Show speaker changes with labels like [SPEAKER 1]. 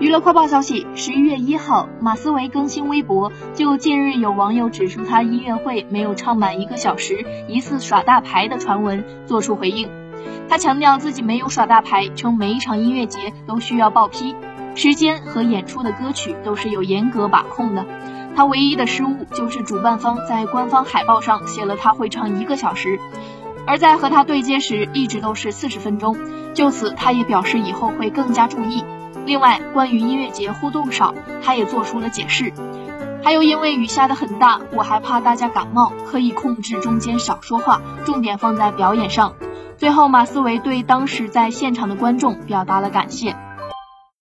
[SPEAKER 1] 娱乐快报消息：十一月一号，马思唯更新微博，就近日有网友指出他音乐会没有唱满一个小时，疑似耍大牌的传闻做出回应。他强调自己没有耍大牌，称每一场音乐节都需要报批，时间和演出的歌曲都是有严格把控的。他唯一的失误就是主办方在官方海报上写了他会唱一个小时，而在和他对接时一直都是四十分钟。就此，他也表示以后会更加注意。另外，关于音乐节互动少，他也做出了解释。还有，因为雨下的很大，我还怕大家感冒，刻意控制中间少说话，重点放在表演上。最后，马思唯对当时在现场的观众表达了感谢。